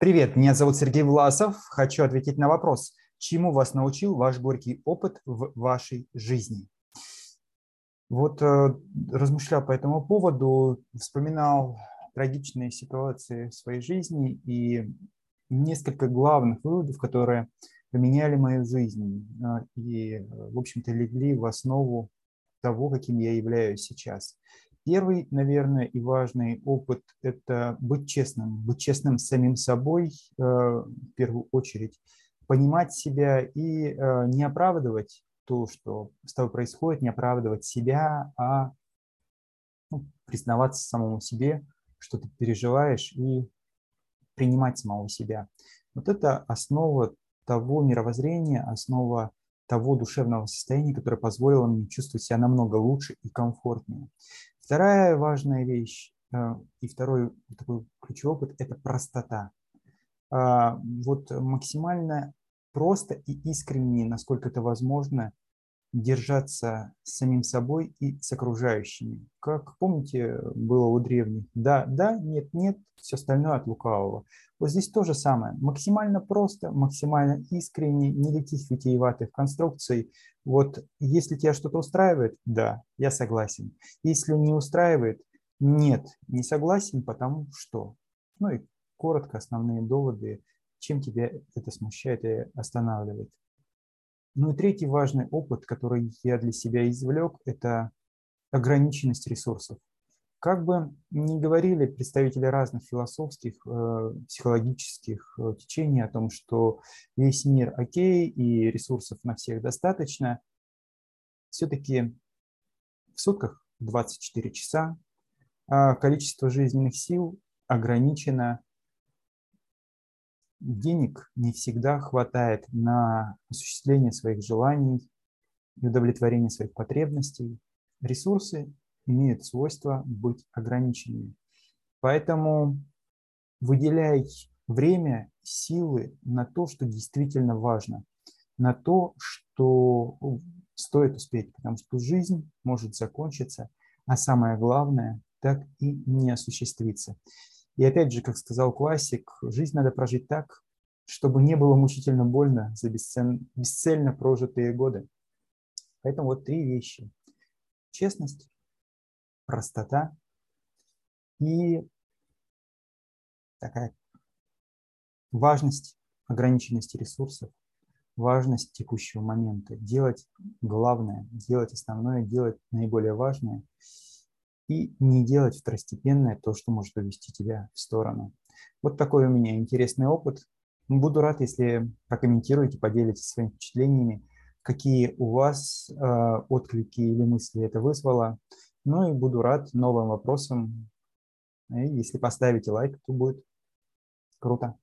Привет, меня зовут Сергей Власов. Хочу ответить на вопрос, чему вас научил ваш горький опыт в вашей жизни? Вот э, размышлял по этому поводу, вспоминал трагичные ситуации в своей жизни и несколько главных выводов, которые поменяли мою жизнь э, и, в общем-то, легли в основу того, каким я являюсь сейчас. Первый, наверное, и важный опыт – это быть честным, быть честным с самим собой э, в первую очередь, понимать себя и э, не оправдывать то, что с тобой происходит, не оправдывать себя, а ну, признаваться самому себе, что ты переживаешь, и принимать самого себя. Вот это основа того мировоззрения, основа того душевного состояния, которое позволило мне чувствовать себя намного лучше и комфортнее. Вторая важная вещь э, и второй такой ключевой опыт – это простота. А, вот максимально просто и искренне, насколько это возможно, держаться с самим собой и с окружающими. Как помните, было у древних, да, да, нет, нет, все остальное от лукавого. Вот здесь то же самое. Максимально просто, максимально искренне, никаких витиеватых конструкций. Вот если тебя что-то устраивает, да, я согласен. Если не устраивает, нет, не согласен, потому что. Ну и коротко основные доводы, чем тебя это смущает и останавливает. Ну и третий важный опыт, который я для себя извлек, это ограниченность ресурсов. Как бы ни говорили представители разных философских, э, психологических э, течений о том, что весь мир окей и ресурсов на всех достаточно, все-таки в сутках 24 часа, а количество жизненных сил ограничено денег не всегда хватает на осуществление своих желаний и удовлетворение своих потребностей. Ресурсы имеют свойство быть ограниченными. Поэтому выделяй время, силы на то, что действительно важно, на то, что стоит успеть, потому что жизнь может закончиться, а самое главное, так и не осуществиться. И опять же, как сказал классик, жизнь надо прожить так, чтобы не было мучительно больно за бесцельно, бесцельно прожитые годы. Поэтому вот три вещи. Честность, простота и такая важность ограниченности ресурсов, важность текущего момента. Делать главное, делать основное, делать наиболее важное – и не делать второстепенное то, что может увести тебя в сторону. Вот такой у меня интересный опыт. Буду рад, если прокомментируете, поделитесь своими впечатлениями, какие у вас э, отклики или мысли это вызвало. Ну и буду рад новым вопросам. И если поставите лайк, то будет круто.